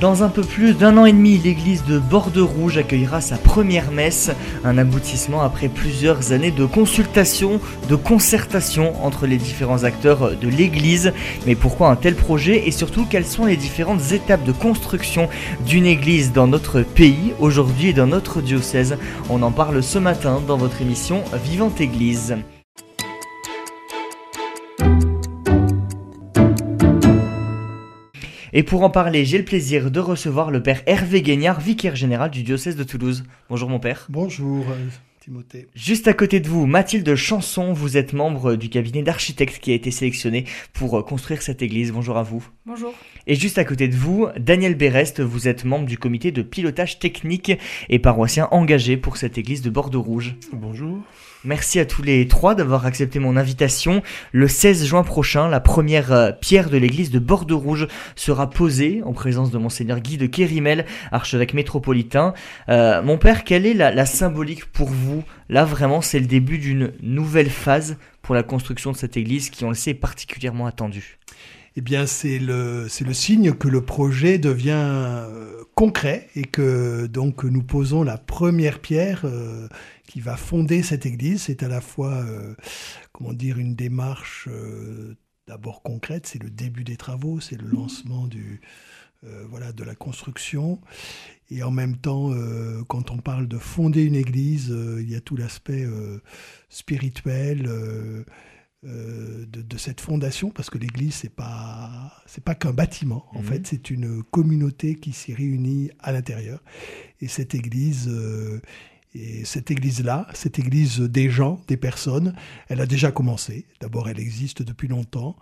Dans un peu plus d'un an et demi, l'église de Bordeaux-Rouge accueillera sa première messe, un aboutissement après plusieurs années de consultation, de concertation entre les différents acteurs de l'église. Mais pourquoi un tel projet et surtout quelles sont les différentes étapes de construction d'une église dans notre pays, aujourd'hui et dans notre diocèse? On en parle ce matin dans votre émission Vivante Église. Et pour en parler, j'ai le plaisir de recevoir le père Hervé Guignard, vicaire général du diocèse de Toulouse. Bonjour mon père. Bonjour. Euh, Timothée. Juste à côté de vous, Mathilde Chanson, vous êtes membre du cabinet d'architectes qui a été sélectionné pour euh, construire cette église. Bonjour à vous. Bonjour. Et juste à côté de vous, Daniel Berest, vous êtes membre du comité de pilotage technique et paroissien engagé pour cette église de Bordeaux-Rouge. Bonjour. Merci à tous les trois d'avoir accepté mon invitation. Le 16 juin prochain, la première euh, pierre de l'église de Bordeaux-Rouge sera posée en présence de monseigneur Guy de Kérimel, archevêque métropolitain. Euh, mon père, quelle est la, symbolique pour vous? Là, vraiment, c'est le début d'une nouvelle phase pour la construction de cette église qui, on le sait, est particulièrement attendue eh bien, c'est le, c'est le signe que le projet devient euh, concret et que donc nous posons la première pierre qui va fonder cette église. C'est à la fois, euh, comment dire, une démarche d'abord concrète, c'est le début des travaux, c'est le lancement du, voilà, de la construction. Et en même temps, quand on parle de fonder une église, il y a tout l'aspect spirituel euh, de, cette fondation, parce que l'Église, c'est pas c'est pas qu'un bâtiment. En mhm. fait, c'est une communauté qui s'y réunit à l'intérieur. Et cette Église, euh, et cette Église-là, cette Église des gens, des personnes, elle a déjà commencé. D'abord, elle existe depuis longtemps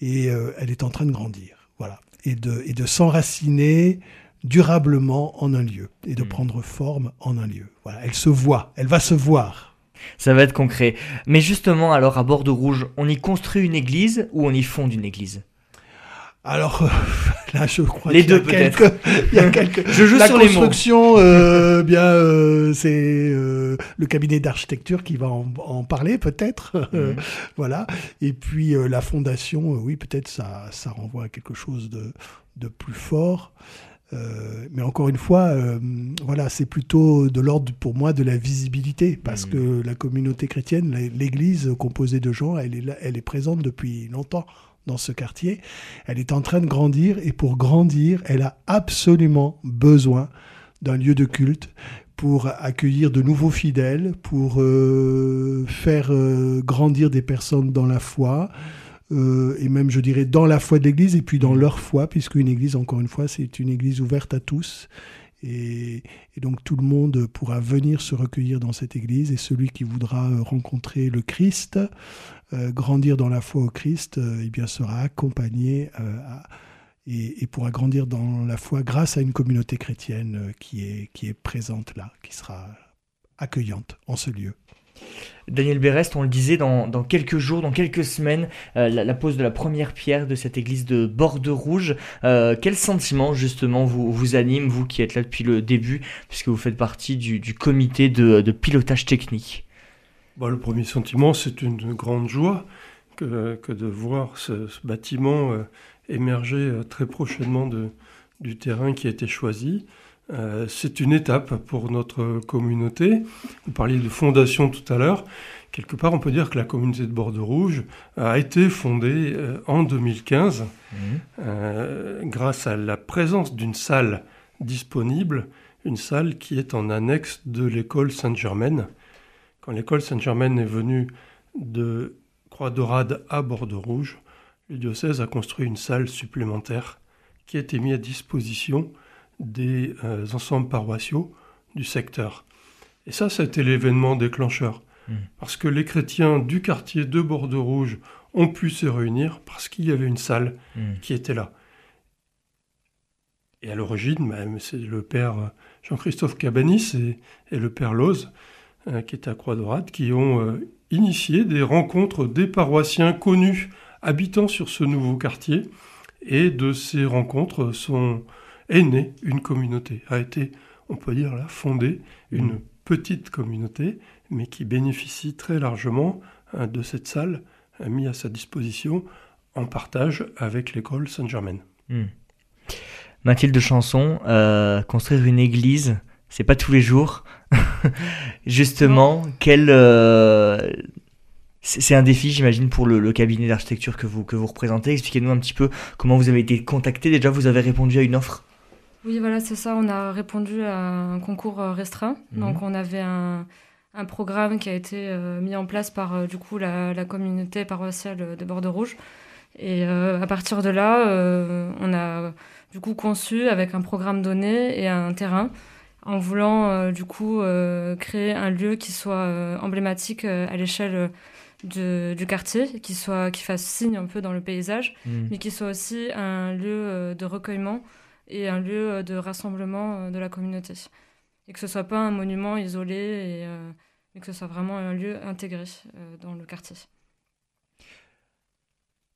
et euh, elle est en train de grandir. Voilà, et de et de s'enraciner durablement en un lieu et de mhm. prendre forme en un lieu. Voilà, elle se voit, elle va se voir ça va être concret. Mais justement, alors à Bordeaux-Rouge, on y construit une église ou on y fonde une église? Alors là, je crois les deux peut-être. Il y a quelques. je joue la sur construction, euh, bien, euh, c'est euh, le cabinet d'architecture qui va en, parler peut-être, mhm. voilà. Et puis la fondation, oui, peut-être ça, ça renvoie à quelque chose de, de plus fort. Euh, mais encore une fois, euh, voilà, c'est plutôt de l'ordre pour moi de la visibilité, parce mmh. que la communauté chrétienne, l'Église composée de gens, elle est, elle est présente depuis longtemps dans ce quartier. Elle est en train de grandir, et pour grandir, elle a absolument besoin d'un lieu de culte pour accueillir de nouveaux fidèles, pour euh, faire grandir des personnes dans la foi. Euh, et même je dirais dans la foi de l'Église et puis dans leur foi, puisque une Église, encore une fois, c'est une Église ouverte à tous. Et, donc tout le monde pourra venir se recueillir dans cette Église et celui qui voudra euh, rencontrer le Christ, euh, grandir dans la foi au Christ, eh bien sera accompagné et, et, pourra grandir dans la foi grâce à une communauté chrétienne qui est, qui est présente là, qui sera accueillante en ce lieu. Daniel Berest, on le disait, dans, quelques jours, dans quelques semaines, euh, la, pose de la première pierre de cette église de Bordeaux-Rouge. Euh, quel sentiment justement vous, vous anime, vous qui êtes là depuis le début, puisque vous faites partie du, comité de, pilotage technique? Bah, Le premier sentiment, c'est une grande joie que, de voir ce, bâtiment euh, émerger très prochainement du terrain qui a été choisi. Euh, c'est une étape pour notre communauté. Vous parliez de fondation tout à l'heure. Quelque part, on peut dire que la communauté de Bordeaux-Rouge a été fondée euh, en 2015 mmh. euh, grâce à la présence d'une salle disponible, une salle qui est en annexe de l'école Sainte-Germaine. Quand l'école Sainte-Germaine est venue de Croix-Dorade à Bordeaux-Rouge, le diocèse a construit une salle supplémentaire qui a été mise à disposition des euh, ensembles paroissiaux du secteur. Et ça, c'était l'événement déclencheur. Hmm. Parce que les chrétiens du quartier de Bordeaux-Rouge ont pu se réunir parce qu'il y avait une salle hmm. qui était là. Et à l'origine, même, c'est le père Jean-Christophe Cabanis et, le père Loz, euh, qui est à Croix-Dorade, qui ont euh, initié des rencontres des paroissiens connus habitant sur ce nouveau quartier. Et de ces rencontres sont est née une communauté, a été, on peut dire là, fondée une petite communauté, mais qui bénéficie très largement de cette salle mise à sa disposition en partage avec l'école Saint-Germain. Hmm. Mathilde Chanson, euh, construire une église, c'est pas tous les jours. Justement, quel, euh, c'est un défi, j'imagine, pour le, cabinet d'architecture que vous, que vous représentez. Expliquez-nous un petit peu comment vous avez été contacté. Déjà, vous avez répondu à une offre Oui, voilà, c'est ça. On a répondu à un concours euh, restreint. Mhm. Donc, on avait un, un, programme qui a été mis en place par, du coup, la, la communauté paroissiale de Bordeaux-Rouge. Et à partir de là, on a du coup conçu avec un programme donné et un terrain en voulant euh, du coup euh, créer un lieu qui soit euh, emblématique à l'échelle du quartier, qui soit qui fasse signe un peu dans le paysage, mmh. mais qui soit aussi un lieu de recueillement et un lieu de rassemblement de la communauté. Et que ce soit pas un monument isolé, et, mais que ce soit vraiment un lieu intégré dans le quartier.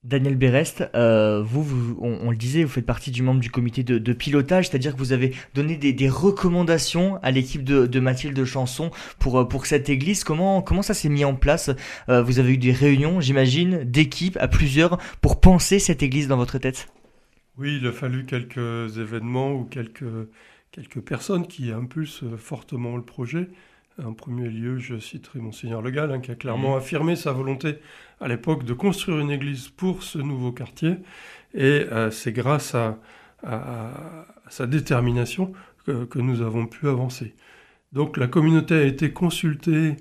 Daniel Berest, euh, vous, on, le disait, vous faites partie du membre du comité de, pilotage, c'est-à-dire que vous avez donné des, recommandations à l'équipe de, Mathilde Chanson pour, euh, pour cette église. Comment, comment ça s'est mis en place? Euh, Vous avez eu des réunions, j'imagine, d'équipes à plusieurs pour penser cette église dans votre tête? Oui, il a fallu quelques événements ou quelques, quelques personnes qui impulsent fortement le projet. En premier lieu, je citerai Monseigneur Le Gall, hein, qui a clairement mmh. affirmé sa volonté à l'époque de construire une église pour ce nouveau quartier. Et euh, c'est grâce à, sa détermination que, nous avons pu avancer. Donc la communauté a été consultée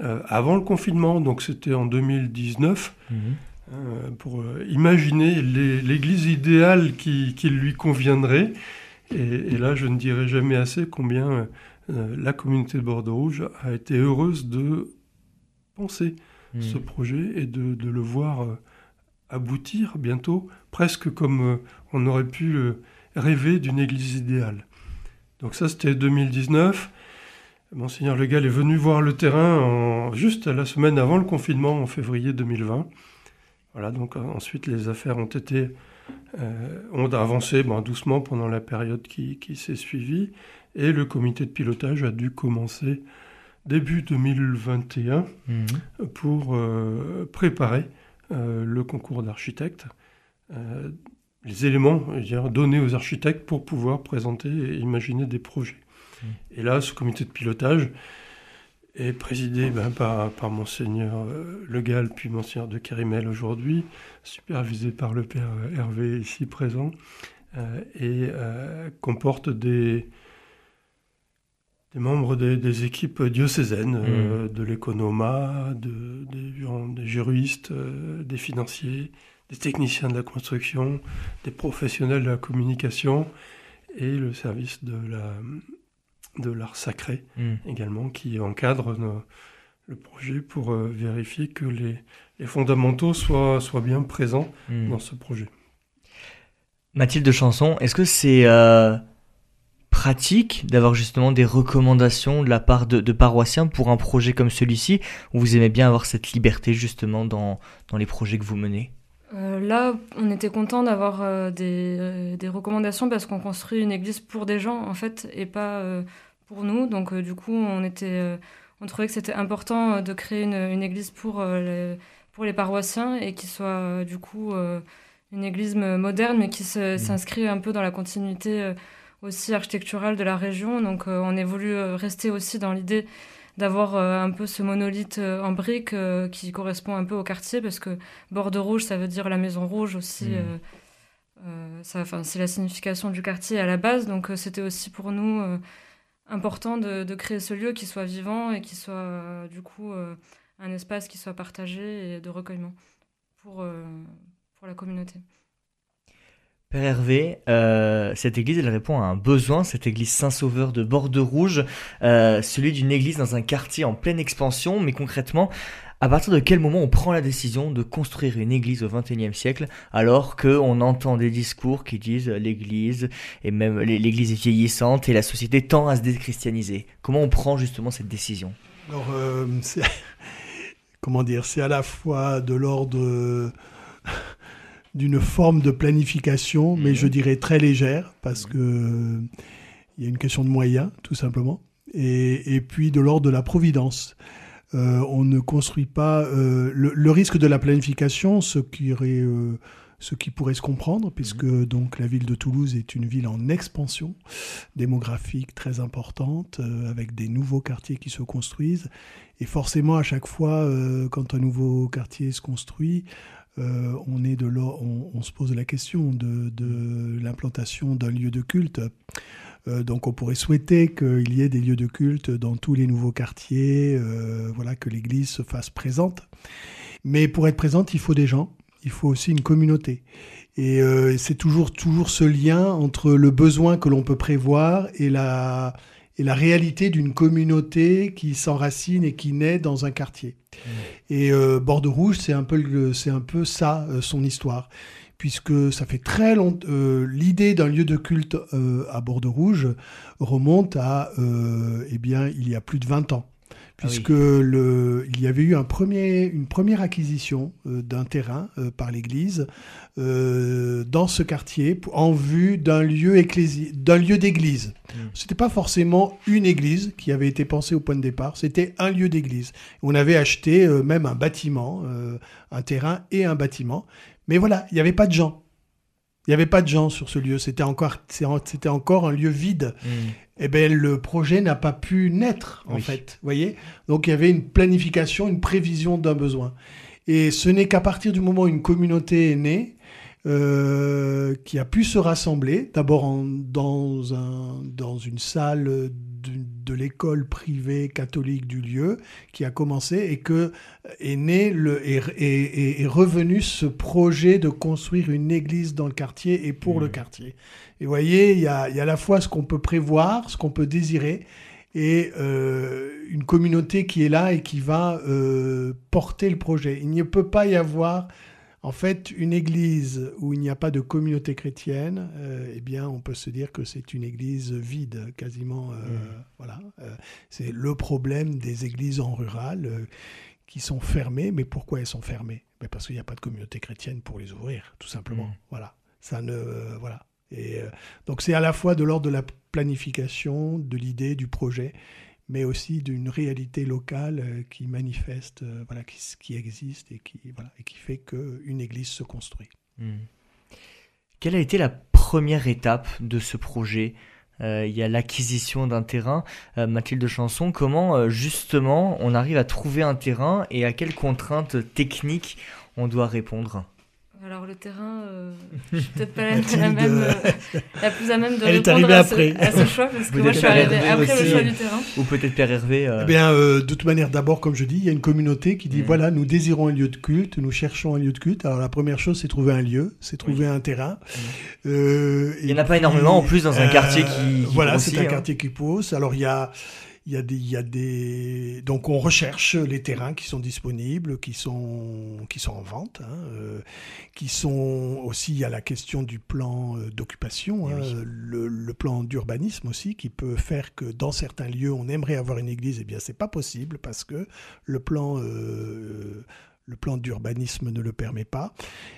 euh, avant le confinement, donc c'était en 2019, mmh. Euh, pour imaginer l'église idéale qui, lui conviendrait. et, là, je ne dirai jamais assez combien euh, la communauté de Bordeaux Rouge a été heureuse de penser hmm. ce projet et de, le voir euh, aboutir bientôt, presque comme euh, on aurait pu rêver d'une église idéale. Donc ça, c'était 2019. Monseigneur Le Gall est venu voir le terrain juste la semaine avant le confinement, en février 2020. Voilà, donc ensuite les affaires ont été ont avancé doucement pendant la période qui, qui s'est suivie. Et le comité de pilotage a dû commencer début 2021 mhm. pour euh, préparer euh, le concours d'architectes. Euh, les éléments dire, donnés aux architectes pour pouvoir présenter et imaginer des projets. Mhm. Et là, ce comité de pilotage est présidé ben, par, par Monseigneur Le Gall, puis Monseigneur de Kérimel aujourd'hui, supervisé par le Père Hervé ici présent, et comporte des, des membres des, équipes diocésaines, euh, mm. de l'économa, de, des, juristes, euh, des financiers, des techniciens de la construction, des professionnels de la communication et le service de la de l'art sacré mm. également qui encadre le projet pour euh, vérifier que les, les, fondamentaux soient, soient bien présents mm. dans ce projet. Mathilde Chanson, est-ce que c'est pratique d'avoir justement des recommandations de la part de, paroissiens pour un projet comme celui-ci, où vous aimez bien avoir cette liberté justement dans, dans les projets que vous menez? Euh, Là, on était content d'avoir euh, des, euh, des, recommandations parce qu'on construit une église pour des gens en fait et pas pour nous. Donc du coup, on, était, on trouvait que c'était important de créer une, une église pour, les, pour les paroissiens et qui soit du coup une église moderne mais qui mmh. s'inscrit un peu dans la continuité aussi architecturale de la région. Donc euh, on est voulu euh, rester aussi dans l'idée d'avoir euh, un peu ce monolithe en briques qui correspond un peu au quartier parce que Bordeaux Rouge, ça veut dire la Maison Rouge aussi. Mmh. c'est la signification du quartier à la base. Donc c'était aussi pour nous important de, créer ce lieu qui soit vivant et qui soit du coup un espace qui soit partagé et de recueillement pour, pour la communauté. Père Hervé, euh, cette église, elle répond à un besoin, cette église Saint-Sauveur de Bordeaux-Rouge, euh, celui d'une église dans un quartier en pleine expansion, mais concrètement, à partir de quel moment on prend la décision de construire une église au XXIe siècle, alors qu'on entend des discours qui disent l'église, et même l'église est vieillissante et la société tend à se déchristianiser Comment on prend justement cette décision? Alors, euh, comment dire, c'est à la fois de l'ordre d'une forme de planification, mais mhm. je dirais très légère, parce que il y a une question de moyens, tout simplement. et, puis de l'ordre de la providence. On ne construit pas le, risque de la planification, ce qui ce qui pourrait se comprendre, puisque mhm. donc la ville de Toulouse est une ville en expansion démographique très importante, avec des nouveaux quartiers qui se construisent. Et forcément, à chaque fois, quand un nouveau quartier se construit, euh, on, est de on, se pose la question de, l'implantation d'un lieu de culte. Euh, donc on pourrait souhaiter qu'il y ait des lieux de culte dans tous les nouveaux quartiers, euh, voilà, que l'Église se fasse présente. Mais pour être présente, il faut des gens, il faut aussi une communauté. Et c'est toujours, toujours ce lien entre le besoin que l'on peut prévoir et la, et la réalité d'une communauté qui s'enracine et qui naît dans un quartier. Mmh. Et euh, Bordeaux Rouge, c'est un peu, c'est un peu ça, euh, son histoire. Puisque ça fait très longtemps, euh, l'idée d'un lieu de culte à Bordeaux Rouge remonte à, eh bien, il y a plus de 20 ans. Ah puisque le, il y avait eu un premier, une première acquisition euh, d'un terrain euh, par l'Église euh, dans ce quartier en vue d'un lieu, d'un lieu d'église. Ce hmm. C'était pas forcément une église qui avait été pensée au point de départ, c'était un lieu d'église. On avait acheté même un bâtiment, un terrain et un bâtiment, mais voilà, il n'y avait pas de gens. Il n'y avait pas de gens sur ce lieu, c'était encore, c'était encore un lieu vide. Hmm eh ben, le projet n'a pas pu naître, en fait. voyez Donc, il y avait une planification, une prévision d'un besoin. Et ce n'est qu'à partir du moment où une communauté est née, euh, qui a pu se rassembler, d'abord dans, un, dans une salle de, l'école privée catholique du lieu, qui a commencé et que est né le, est, revenu ce projet de construire une église dans le quartier et pour le mmh. quartier. Et vous voyez, il y a, y a à la fois ce qu'on peut prévoir, ce qu'on peut désirer, et euh, une communauté qui est là et qui va euh, porter le projet. Il ne peut pas y avoir en fait, une église où il n'y a pas de communauté chrétienne, euh, eh bien, on peut se dire que c'est une église vide, quasiment. Euh, mmh. Voilà, euh, c'est le problème des églises en rural qui sont fermées. Mais pourquoi elles sont fermées? Ben, Parce qu'il n'y a pas de communauté chrétienne pour les ouvrir, tout simplement. Mmh. Voilà, ça ne, voilà. Et donc, c'est à la fois de l'ordre de la planification, de l'idée, du projet, mais aussi d'une réalité locale euh, qui manifeste, euh, voilà, qui, existe et qui, voilà, et qui fait qu'une église se construit. Hmm. Quelle a été la première étape de ce projet? Euh, Il y a l'acquisition d'un terrain. Mathilde Chanson, comment justement on arrive à trouver un terrain et à quelles contraintes techniques on doit répondre? Alors le terrain, euh, je suis peut-être pas la, même, euh, la, plus à même de Elle répondre est à, après. Ce, à ce choix, parce que moi je suis arrivée après le choix du terrain. Ou peut-être Père Hervé. Euh... Eh bien, euh, de toute manière, d'abord, comme je dis, il y a une communauté qui dit, mm. voilà, nous désirons un lieu de culte, nous cherchons un lieu de culte. Alors la première chose, c'est trouver un lieu, c'est trouver un terrain. Mm. il n'y en a pas énormément en plus dans un quartier qui, qui Voilà, c'est un hein. quartier qui pousse. Alors il y a il y, a des, il y a des, donc on recherche les terrains qui sont disponibles, qui sont, qui sont en vente, hein, euh, qui sont aussi, il y a la question du plan euh, d'occupation, eh hein, le, le, plan d'urbanisme aussi, qui peut faire que dans certains lieux, on aimerait avoir une église, et eh bien c'est pas possible parce que le plan euh, le plan d'urbanisme ne le permet pas.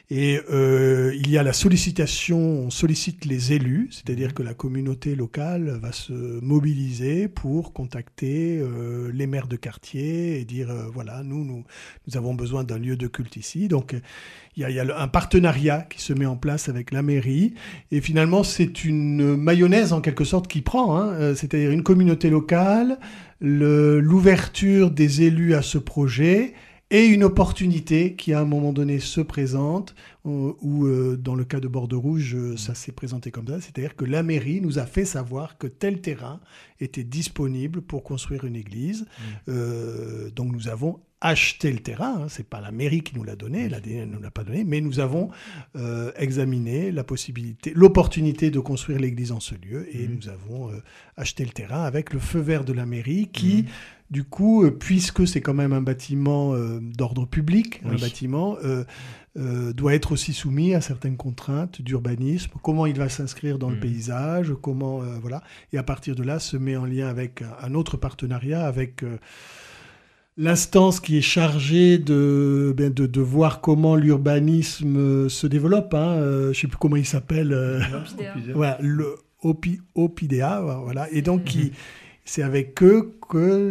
Et euh, il y a la sollicitation, on sollicite les élus, c'est-à-dire que la communauté locale va se mobiliser pour contacter euh, les maires de quartier et dire euh, voilà, nous, nous, nous avons besoin d'un lieu de culte ici. Donc il y, a, il y, a, un partenariat qui se met en place avec la mairie. Et finalement, c'est une mayonnaise en quelque sorte qui prend, hein, c'est-à-dire une communauté locale, l'ouverture des élus à ce projet et une opportunité qui à un moment donné se présente, euh, ou euh, dans le cas de Bordeaux Rouge, euh, ça s'est présenté comme ça, c'est-à-dire que la mairie nous a fait savoir que tel terrain était disponible pour construire une église. Mmh. donc nous avons acheté le terrain, hein, c'est pas la mairie qui nous l'a donné, l'ADN ne nous l'a pas donné, mais nous avons examiné la possibilité, l'opportunité de construire l'église en ce lieu, et mmh. nous avons acheté le terrain avec le feu vert de la mairie qui... Du coup, euh, puisque c'est quand même un bâtiment euh, d'ordre public, un bâtiment euh, doit être aussi soumis à certaines contraintes d'urbanisme, comment il va s'inscrire dans le hmm. paysage, comment voilà, et à partir de là se met en lien avec un, autre partenariat avec l'instance qui est chargée de, ben, de, voir comment l'urbanisme se développe. Hein, je ne sais plus comment il s'appelle. voilà, le OPIDEA, voilà, et donc qui c'est avec eux que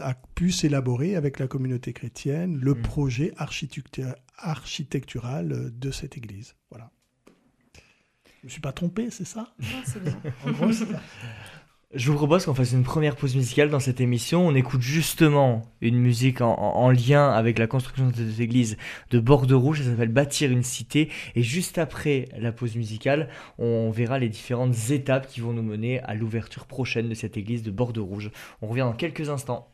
a pu s'élaborer avec la communauté chrétienne le mmh. projet architectural de cette église. Voilà. Je ne me suis pas trompé, c'est ça? Non, c'est bien. Je vous propose qu'on fasse une première pause musicale dans cette émission. On écoute justement une musique en, lien avec la construction de cette église de Bordeaux Rouge. Ça s'appelle Bâtir une cité. Et juste après la pause musicale, on verra les différentes étapes qui vont nous mener à l'ouverture prochaine de cette église de Bordeaux Rouge. On revient dans quelques instants.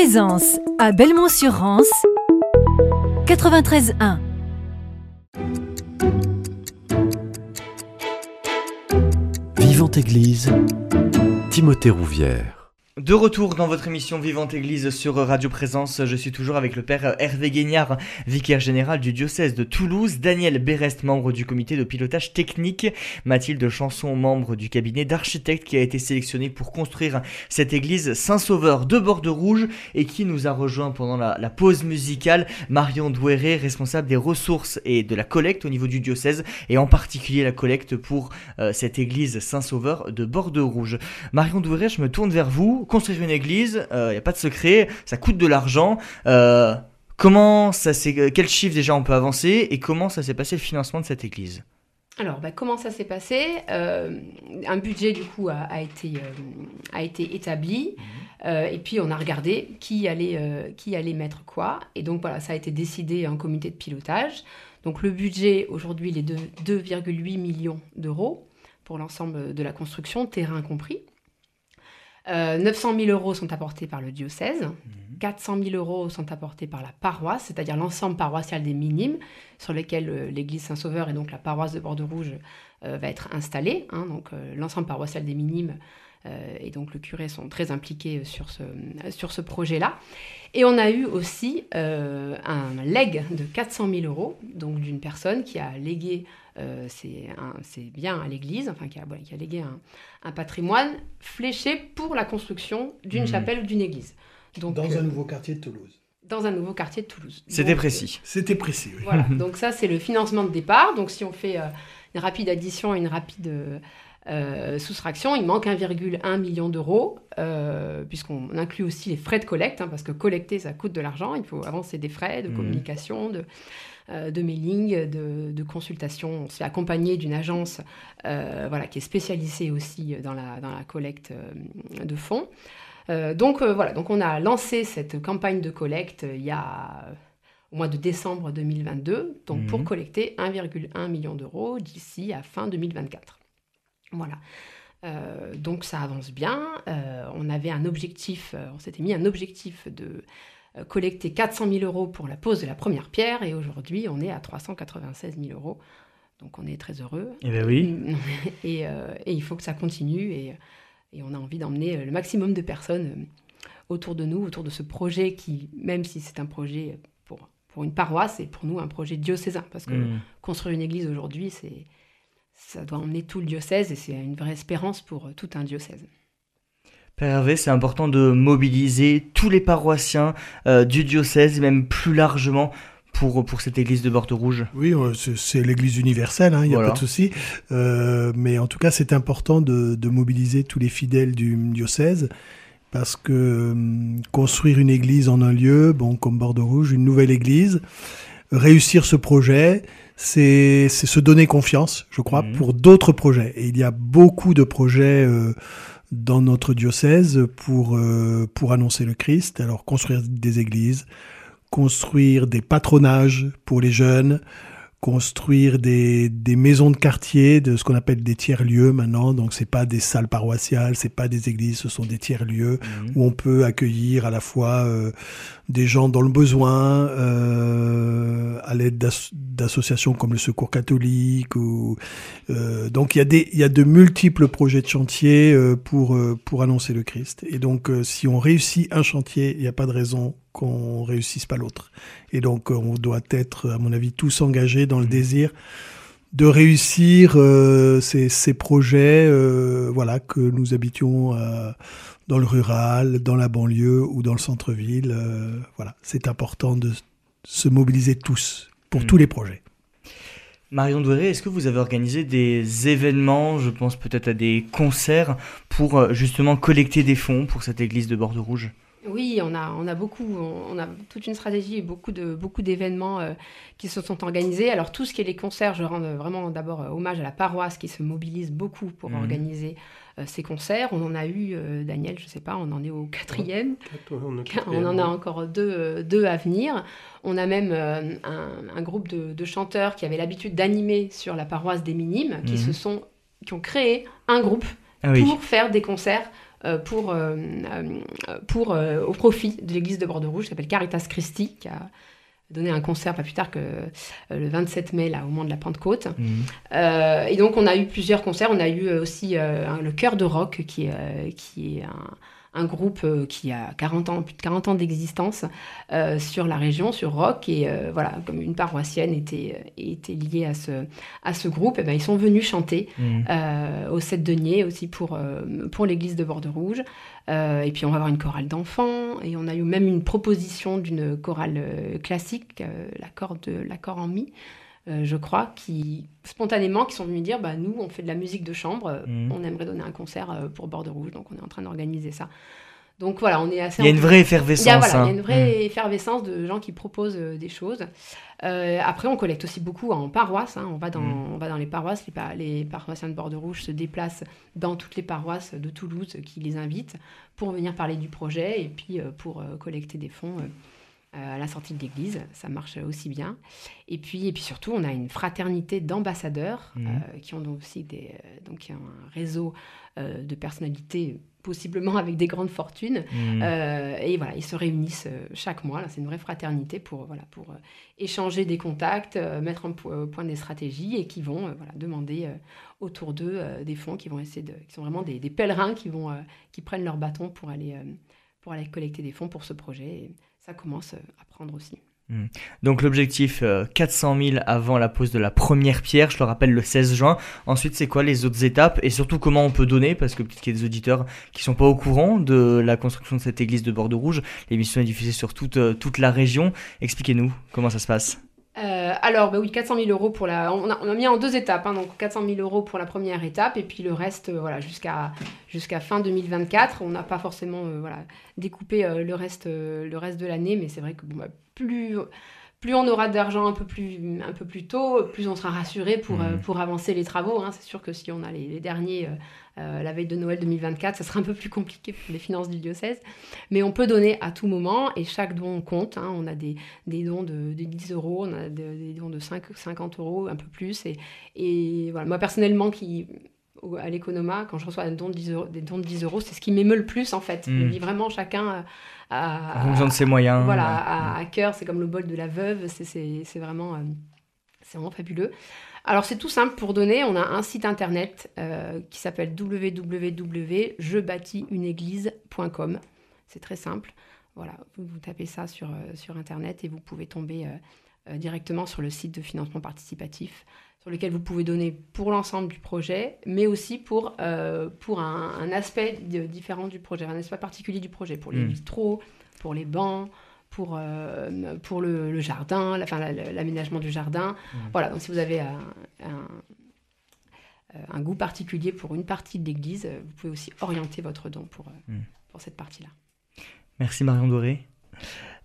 Présence à Belmont-sur-Rance 93.1 Vivante Église, Timothée Rouvière. De retour dans votre émission Vivante Église sur Radio Présence, je suis toujours avec le père Hervé Guignard, vicaire général du diocèse de Toulouse, Daniel Berest, membre du comité de pilotage technique, Mathilde Chanson, membre du cabinet d'architectes qui a été sélectionné pour construire cette église Saint-Sauveur de Bordeaux-Rouge et qui nous a rejoint pendant la, pause musicale, Marion Douéré, responsable des ressources et de la collecte au niveau du diocèse et en particulier la collecte pour euh, cette église Saint-Sauveur de Bordeaux-Rouge. Marion Douéré, je me tourne vers vous construire une église, il euh, n'y a pas de secret, ça coûte de l'argent. Euh, comment ça s'est, quel chiffre déjà on peut avancer et comment ça s'est passé le financement de cette église? Alors, bah, comment ça s'est passé? Euh, Un budget, du coup, a, été, a été établi. Mhm. et puis, on a regardé qui allait, qui allait mettre quoi. Et donc, voilà, ça a été décidé en comité de pilotage. Donc, le budget, aujourd'hui, il est de 2,8 millions d'euros pour l'ensemble de la construction, terrain compris. 900 euh, 000 euros sont apportés par le diocèse, 400 mhm. 000 euros sont apportés par la paroisse, c'est-à-dire l'ensemble paroissial des minimes, sur lesquels euh, l'église Saint-Sauveur et donc la paroisse de Bordeaux-Rouge euh, va être installée. Hein. donc l'ensemble paroissial des minimes et donc le curé sont très impliqués sur ce, sur ce projet-là. Et on a eu aussi un leg de 400 000 euros, donc d'une personne qui a légué euh, c'est bien à l'Église, enfin qui a, qui a légué un, patrimoine fléché pour la construction d'une mmh. chapelle ou d'une église. Donc, dans un euh, nouveau quartier de Toulouse. Dans un nouveau quartier de Toulouse. C'était précis. C'était précis, Voilà, donc ça c'est le financement de départ. Donc si on fait euh, une rapide addition et une rapide Euh, soustraction, il manque 1,1 million d'euros, euh, puisqu'on inclut aussi les frais de collecte, hein, parce que collecter, ça coûte de l'argent. Il faut avancer des frais de mmh. communication, de, euh, de mailing, de, de, consultation. On se fait accompagner d'une agence voilà, qui est spécialisée aussi dans la, dans la collecte de fonds. donc voilà, donc on a lancé cette campagne de collecte il y a au mois de décembre 2022, donc pour mmh. collecter 1,1 million d'euros d'ici à fin 2024. Voilà. Euh, donc ça avance bien. Euh, on avait un objectif, euh, on s'était mis un objectif de collecter 400 000 euros pour la pose de la première pierre et aujourd'hui on est à 396 000 euros. Donc on est très heureux. Eh bien oui. et, il faut que ça continue et, et on a envie d'emmener le maximum de personnes autour de nous, autour de ce projet qui, même si c'est un projet pour, pour une paroisse, c'est pour nous un projet diocésain parce que mmh. construire une église aujourd'hui c'est ça doit emmener tout le diocèse et c'est une vraie espérance pour euh, tout un diocèse. Père Hervé, c'est important de mobiliser tous les paroissiens euh, du diocèse et même plus largement pour, pour cette église de Bordeaux Rouge Oui, euh, c'est l'église universelle, il hein, n'y a pas de souci. mais en tout cas, c'est important de, de, mobiliser tous les fidèles du diocèse parce que construire une église en un lieu, bon, comme Bordeaux Rouge, une nouvelle église, réussir ce projet, c'est se donner confiance, je crois, mhm. pour d'autres projets. Et il y a beaucoup de projets euh, dans notre diocèse pour, euh, pour annoncer le Christ. Alors construire des églises, construire des patronages pour les jeunes, construire des, des maisons de quartier, de ce qu'on appelle des tiers-lieux maintenant. Donc c'est pas des salles paroissiales, c'est pas des églises, ce sont des tiers-lieux mhm. où on peut accueillir à la fois euh, des gens dans le besoin, euh, à l'aide d'associations comme le Secours catholique. Ou, euh, donc il y, a des, il y a de multiples projets de chantier euh, pour, euh, pour annoncer le Christ. Et donc si on réussit un chantier, il n'y a pas de raison qu'on réussisse pas l'autre. Et donc on doit être, à mon avis, tous engagés dans le mmh. désir de réussir ces, ces, projets, voilà, que nous habitions dans le rural, dans la banlieue ou dans le centre-ville. Euh, voilà, c'est important de se mobiliser tous pour hmm. tous les projets. Marion Douéré, est-ce que vous avez organisé des événements, je pense peut-être à des concerts, pour euh, justement collecter des fonds pour cette église de Bordeaux Rouge? Oui, on a, on a beaucoup, on a toute une stratégie et beaucoup de beaucoup d'événements euh, qui se sont organisés. Alors tout ce qui est les concerts, je rends vraiment d'abord hommage à la paroisse qui se mobilise beaucoup pour hmm. organiser euh, ces concerts. On en a eu, euh, Daniel, je ne sais pas, on en est au quatrième. On en a encore deux, euh, deux à venir. On a même un, groupe de, chanteurs qui avaient l'habitude d'animer sur la paroisse des Minimes, qui, mhm. se sont, qui ont créé un groupe ah pour faire des concerts pour, pour, au profit de l'église de Bordeaux-Rouge, qui s'appelle Caritas Christi, qui a donné un concert pas plus tard que euh, le 27 mai, là, au moment de la Pentecôte. Mhm. Euh, et donc, on a eu plusieurs concerts. On a eu euh, aussi le Chœur de Rock, qui qui est un, un groupe qui a 40 ans, plus de 40 ans d'existence sur la région, sur Rock. Et voilà, comme une paroissienne était, était liée à ce, à ce groupe, et ben, ils sont venus chanter mhm. au 7 deniers aussi pour, pour l'église de Bordeaux-Rouge. Euh, et puis on va avoir une chorale d'enfants, et on a eu même une proposition d'une chorale euh, classique, euh, l'accord de l'accord en mi, je crois, qui spontanément qui sont venus dire, bah nous on fait de la musique de chambre, mhm. on aimerait donner un concert pour Bordeaux Rouge, donc on est en train d'organiser ça. Donc voilà, on est assez. Il y a une vraie effervescence. Il y a, voilà, il y a une vraie hein. mm. effervescence de gens qui proposent euh, des choses. Euh, après, on collecte aussi beaucoup en paroisse. Hein. On, va dans, mm. on va dans les paroisses. Les, les paroissiens de Bordeaux Rouge se déplacent dans toutes les paroisses de Toulouse qui les invitent pour venir parler du projet et puis euh, pour collecter des fonds. À la sortie de l'église, ça marche aussi bien. Et puis, et puis surtout, on a une fraternité d'ambassadeurs mm. qui ont donc aussi des, donc un réseau de personnalités possiblement avec des grandes fortunes. Mmh. Euh, et voilà, ils se réunissent euh, chaque mois. C'est une vraie fraternité pour, voilà, pour euh, échanger des contacts, mettre en point des stratégies et qui vont voilà, demander autour d'eux des fonds qui vont essayer de, qui sont vraiment des, des pèlerins qui vont, qui prennent leur bâton pour aller, pour aller collecter des fonds pour ce projet. Et ça commence à prendre aussi. Hmm. Donc l'objectif 400 euh, 000 avant la pose de la première pierre, je le rappelle le 16 juin. Ensuite c'est quoi les autres étapes et surtout comment on peut donner? Parce que peut-être qu'il y a des auditeurs qui sont pas au courant de la construction de cette église de Bordeaux Rouge. L'émission est diffusée sur toute, euh, toute la région. Expliquez-nous comment ça se passe. Euh, alors, bah oui, 400 000 euros pour la. On a, on a mis en deux étapes, hein, donc 400 000 euros pour la première étape, et puis le reste, euh, voilà, jusqu'à fin 2024. On n'a pas forcément, euh, voilà, découpé le reste, le reste de l'année, mais c'est vrai que bon, bah, plus plus on aura d'argent un peu plus un peu plus tôt, plus on sera rassuré pour euh, pour avancer les travaux. hein. C'est sûr que si on a les, les derniers euh, euh, la veille de Noël 2024, ça sera un peu plus compliqué pour les finances du diocèse. Mais on peut donner à tout moment et chaque don compte. hein. On a des, des dons de, de 10 euros, on a de- des dons de 5, 50 euros, un peu plus. Et, et voilà, moi personnellement, qui à l'économa, quand je reçois un don de 10 euros, des dons de 10 euros, c'est ce qui m'émeut le plus en fait. Je Mm. me dis vraiment chacun a, En fonction de ses moyens. voilà, ouais. à, à cœur, c'est comme le bol de la veuve, c'est- vraiment, euh, c'est vraiment fabuleux. Alors c'est tout simple pour donner, on a un site internet euh, qui s'appelle www.jebâtisunéglise.com. C'est très simple. Voilà, vous, vous tapez ça sur, euh, sur internet et vous pouvez tomber euh, directement sur le site de financement participatif sur lequel vous pouvez donner pour l'ensemble du projet, mais aussi pour, euh, pour un, un aspect de- différent du projet, un aspect particulier du projet, pour les Mm. vitraux, pour les bancs, pour, euh, pour le, le jardin, la- la- l'aménagement du jardin. Voilà, donc si vous avez un, un- un goût particulier pour une partie de l'église, vous pouvez aussi orienter votre don pour, euh, Mm. pour cette partie-là. Merci Marion Doré.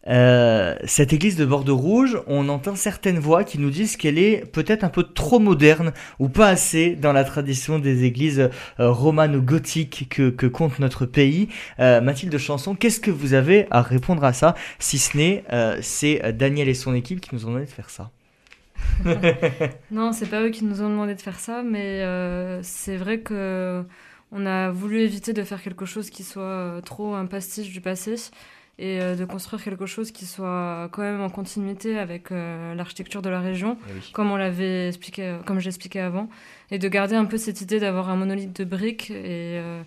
Euh, cette église de Bordeaux Rouge, on entend certaines voix qui nous disent qu'elle est peut-être un peu trop moderne ou pas assez dans la tradition des églises euh, romanes ou gothiques que, compte notre pays. Euh, Mathilde Chanson, qu'est-ce que vous avez à répondre à ça Si ce n'est, euh, c'est Daniel et son équipe qui nous ont demandé de faire ça. Non, c'est pas eux qui nous ont demandé de faire ça, mais c'est vrai que on a voulu éviter de faire quelque chose qui soit trop un pastiche du passé et euh, de construire quelque chose qui soit quand même en continuité avec euh, l'architecture de la région, comme on l'avait expliqué, comme j'expliquais avant, et de garder un peu cette idée d'avoir un monolithe de briques et euh,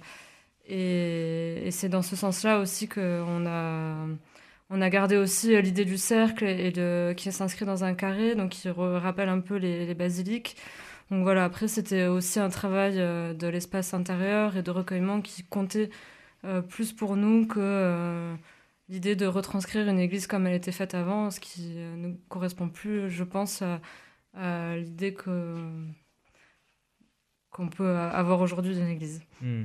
et, et c'est dans ce sens-là aussi qu'on a on a gardé aussi euh, l'idée du cercle et de, qui s'inscrit dans un carré, donc qui rappelle un peu les, les basiliques. Donc voilà, après c'était aussi un travail euh, de l'espace intérieur et de recueillement qui comptait euh, plus pour nous que euh, l'idée de retranscrire une église comme elle était faite avant, ce qui euh, ne correspond plus, je pense, à, l'idée que qu'on peut avoir aujourd'hui d'une église. Hmm.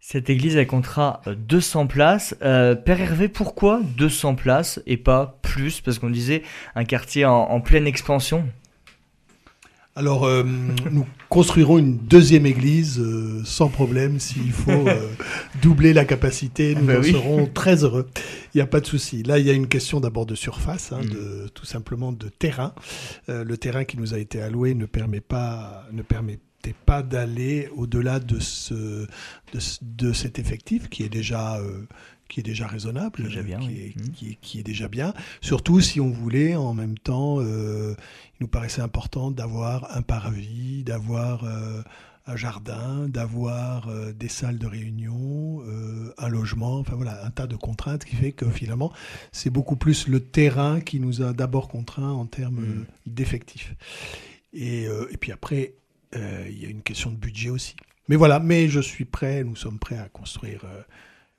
Cette église, elle comptera euh, 200 places. Euh, Père Hervé, pourquoi 200 places et pas plus? Parce qu'on disait un quartier en pleine expansion. Alors, euh, nous construirons une deuxième église euh, sans problème s'il faut euh, doubler la capacité. Nous Bah en oui. serons très heureux. Il n'y a pas de souci. Là, il y a une question d'abord de surface, hein, Mm. de, tout simplement de terrain. Euh, le terrain qui nous a été alloué ne permet pas, ne pas d'aller au-delà de ce, de, de cet effectif qui est déjà. euh, qui est déjà raisonnable, Déjà bien, qui, oui. est, qui est- qui est déjà bien. Surtout si on voulait en même temps euh, il nous paraissait important d'avoir un parvis, d'avoir euh, un jardin, d'avoir euh, des salles de réunion, un logement, enfin voilà, un tas de contraintes qui fait que finalement, c'est beaucoup plus le terrain qui nous a d'abord contraints en termes Mm. euh, d'effectifs. Et, et puis après, il y a une question de budget aussi. Mais voilà, mais je suis prêt, nous sommes prêts à construire.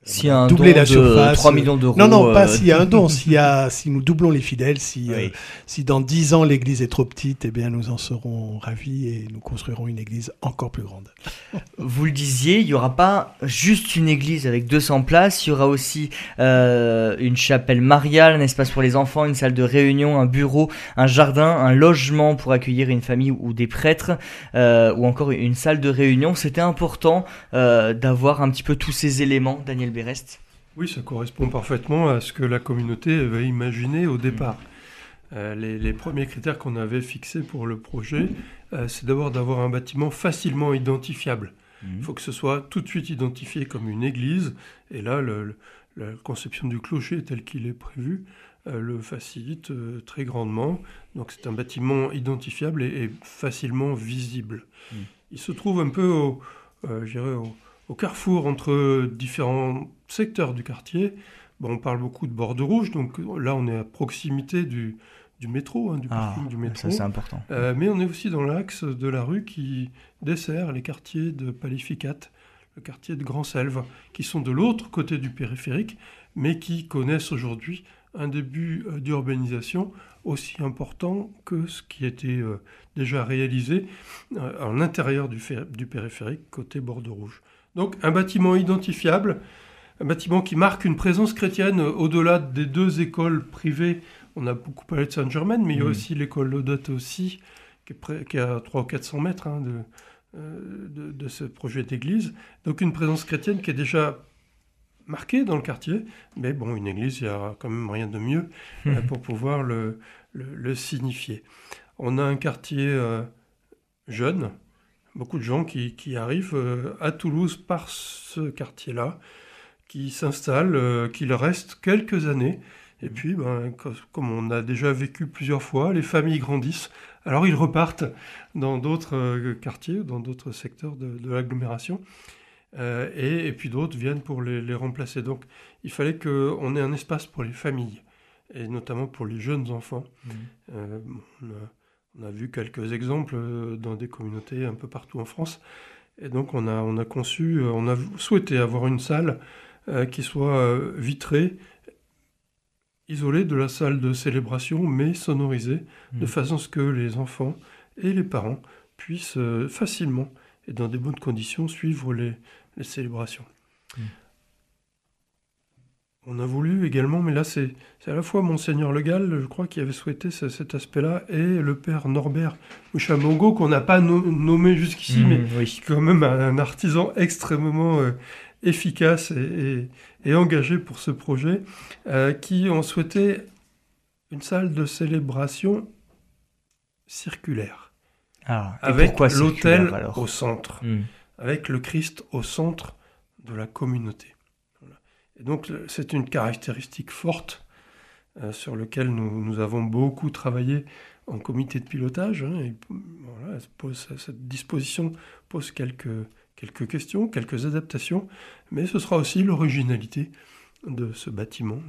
Euh, S'il y a un doubler don la de surface. 3 millions d'euros. Non, non, pas euh, s'il y a un don. S'il y a, si nous doublons les fidèles, si, euh, si dans 10 ans l'église est trop petite, eh bien nous en serons ravis et nous construirons une église encore plus grande. Vous le disiez, il n'y aura pas juste une église avec 200 places, il y aura aussi euh, une chapelle mariale, un espace pour les enfants, une salle de réunion, un bureau, un jardin, un logement pour accueillir une famille ou des prêtres, euh, ou encore une salle de réunion. C'était important euh, d'avoir un petit peu tous ces éléments, Daniel Berest. Oui, ça correspond parfaitement à ce que la communauté avait imaginé au départ. Euh, les, les premiers critères qu'on avait fixés pour le projet, euh, c'est d'abord d'avoir un bâtiment facilement identifiable. Il faut que ce soit tout de suite identifié comme une église, et là, le- le- la conception du clocher tel qu'il est prévu euh, le facilite très grandement. Donc c'est un bâtiment identifiable et, et facilement visible. Mm. Il se trouve un peu au, au- au carrefour entre différents secteurs du quartier. Bon, on parle beaucoup de Bordeaux Rouge, donc là on est à proximité du, du métro, hein, du Ah, parking du métro. ça c'est important. Euh, mais on est aussi dans l'axe de la rue qui dessert les quartiers de Palificat, le quartier de Grand-Selve, qui sont de l'autre côté du périphérique, mais qui connaissent aujourd'hui un début d'urbanisation aussi important que ce qui était déjà réalisé en intérieur du, du périphérique côté Bordeaux Rouge. Donc un bâtiment identifiable, un bâtiment qui marque une présence chrétienne au-delà des deux écoles privées. On a beaucoup parlé de Saint-Germain, mais il y a mmh. aussi l'école Laudate aussi, qui est, qui à 300 ou 400 mètres hein, euh, de, de, ce projet d'église. Donc une présence chrétienne qui est déjà marquée dans le quartier, mais bon, une église, il n'y a quand même rien de mieux euh, mmh. pour pouvoir le, le, signifier. On a un quartier euh, jeune, beaucoup de gens qui, qui arrivent à Toulouse par ce quartier-là, qui s'installent, euh, qu'il reste quelques années. Et puis, ben, comme on a déjà vécu plusieurs fois, les familles grandissent. Alors ils repartent dans d'autres euh, quartiers, dans d'autres secteurs de, l'agglomération. Euh, et, puis d'autres viennent pour les, remplacer. Donc il fallait qu'on ait un espace pour les familles, et notamment pour les jeunes enfants. Mmh. on, a, vu quelques exemples dans des communautés un peu partout en France. Et donc on a, on a conçu, on a souhaité avoir une salle euh, qui soit euh, vitré, isolé de la salle de célébration, mais sonorisé, de mmh. façon à ce que les enfants et les parents puissent euh, facilement et dans des bonnes conditions suivre les, célébrations. Mmh. On a voulu également, mais là c'est à la fois Monseigneur Legal, je crois, qui avait souhaité cet aspect-là, et le père Norbert Mouchamongo, qu'on n'a pas nommé jusqu'ici, mmh, mais oui. quand même un, artisan extrêmement efficace et, engagé pour ce projet, euh, qui ont souhaité une salle de célébration circulaire. Ah, avec l'autel au centre, hmm. avec le Christ au centre de la communauté. Donc c'est une caractéristique forte euh, sur laquelle nous, avons beaucoup travaillé en comité de pilotage. Hein, cette disposition pose quelques, quelques questions, quelques adaptations, mais ce sera aussi l'originalité de ce bâtiment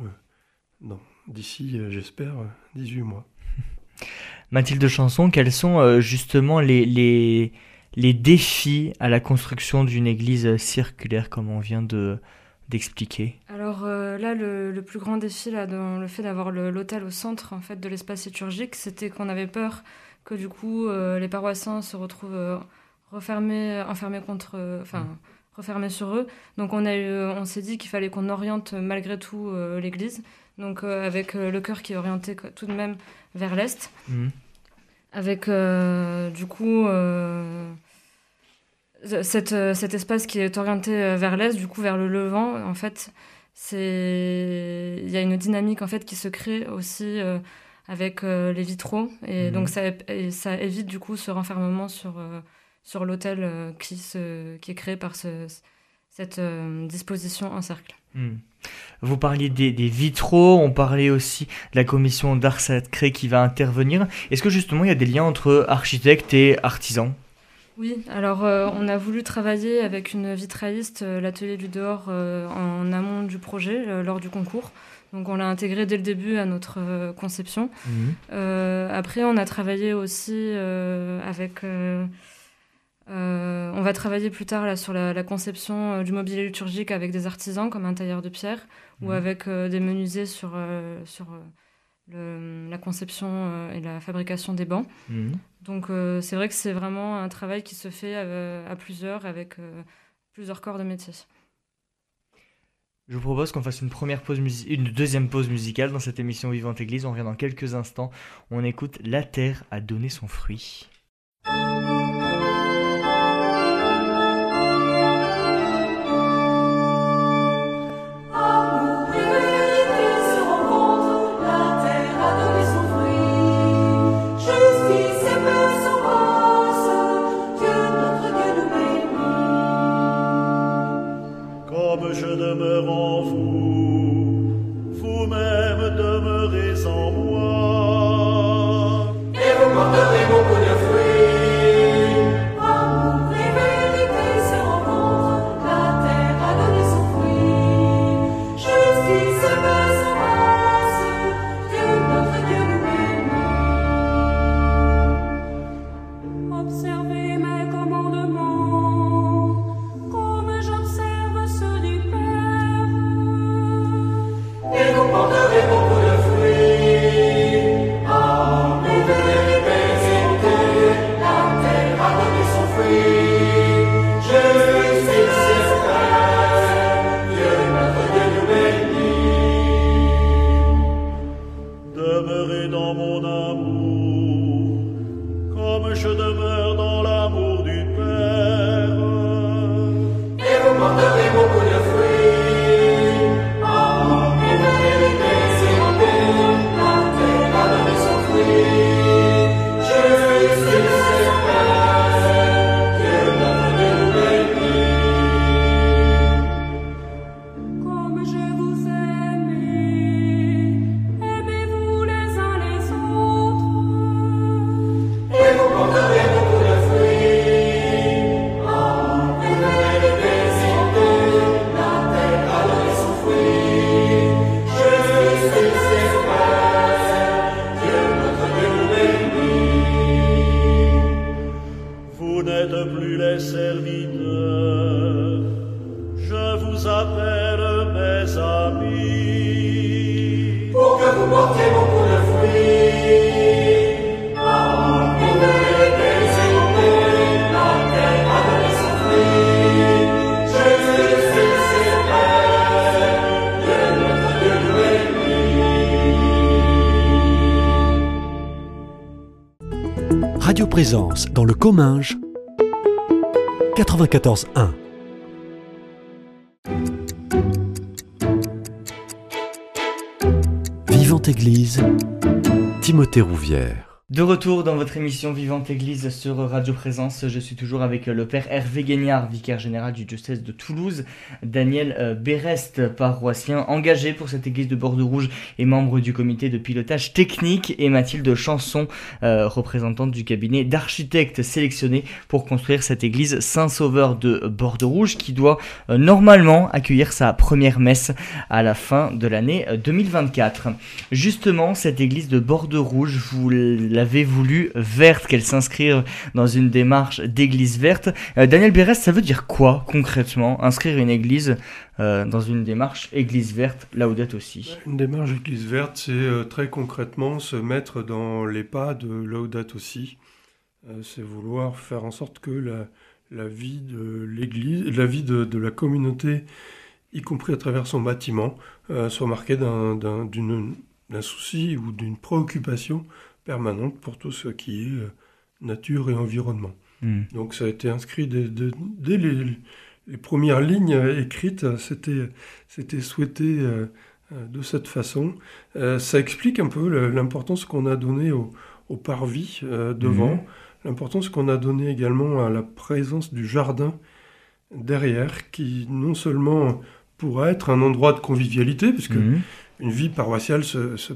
euh, d'ici, euh, j'espère, 18 mois. Mathilde Chanson, quels sont euh, justement les, les, défis à la construction d'une église circulaire, comme on vient de, d'expliquer Alors là, le, le, plus grand défi là, dans le fait d'avoir l'hôtel au centre en fait, de l'espace liturgique, c'était qu'on avait peur que du coup les paroissiens se retrouvent refermés, enfermés contre, enfin, mm. refermés sur eux. Donc on a eu, on s'est dit qu'il fallait qu'on oriente malgré tout euh, l'église. Donc euh, avec euh, le cœur qui est orienté tout de même vers l'est. Mm. Avec du coup cette, cet espace qui est orienté vers l'est, du coup vers le levant, en fait, c'est il y a une dynamique en fait qui se crée aussi avec les vitraux et mm. donc ça, ça évite du coup ce renfermement sur sur l'hôtel euh, qui, qui est créé par cette euh, disposition en cercle. Hmm. Vous parliez des, vitraux, on parlait aussi de la commission d'art sacré qui va intervenir. Est-ce que justement il y a des liens entre architectes et artisans Oui, alors euh, on a voulu travailler avec une vitrailliste, l'atelier du dehors, en amont du projet, lors du concours. Donc on l'a intégré dès le début à notre conception. Hmm. après, on a travaillé aussi avec euh, on va travailler plus tard là, sur la, conception euh, du mobilier liturgique avec des artisans comme un tailleur de pierre ou mhm. avec euh, des menuisiers sur, sur la conception et la fabrication des bancs. Mhm. Donc c'est vrai que c'est vraiment un travail qui se fait à, plusieurs avec plusieurs corps de métier. Je vous propose qu'on fasse une première pause une deuxième pause musicale dans cette émission Vivante Église. On revient dans quelques instants. On écoute La Terre a donné son fruit. Radio Présence dans le Comminges 94.1 Église, Timothée Rouvière. De retour dans votre émission Vivante Église sur Radio Présence, je suis toujours avec le père Hervé Guignard, vicaire général du diocèse de Toulouse, Daniel euh, Bérest, paroissien engagé pour cette église de Bordeaux-Rouge et membre du comité de pilotage technique, et Mathilde Chanson, euh, représentante du cabinet d'architectes sélectionnés pour construire cette église Saint-Sauveur de Bordeaux-Rouge qui doit euh, normalement accueillir sa première messe à la fin de l'année 2024. Justement, cette église de Bordeaux-Rouge, vous avait voulu verte, qu'elle s'inscrive dans une démarche d'église verte. Euh, Daniel Bérest, ça veut dire quoi concrètement Inscrire une église euh, dans une démarche église verte, d'être aussi? Une démarche église verte, c'est euh, très concrètement se mettre dans les pas de Laudato aussi. c'est vouloir faire en sorte que la, vie de l'église, la vie de, la communauté, y compris à travers son bâtiment, soit marquée d'un souci ou d'une préoccupation permanente pour tout ce qui est euh, nature et environnement. Hmm. Donc ça a été inscrit dès, les, premières lignes écrites, c'était, c'était souhaité euh, euh, de cette façon. ça explique un peu l'importance qu'on a donnée au, parvis devant, hmm. l'importance qu'on a donnée également à la présence du jardin derrière, qui non seulement pourra être un endroit de convivialité, puisque hmm. une vie paroissiale se, se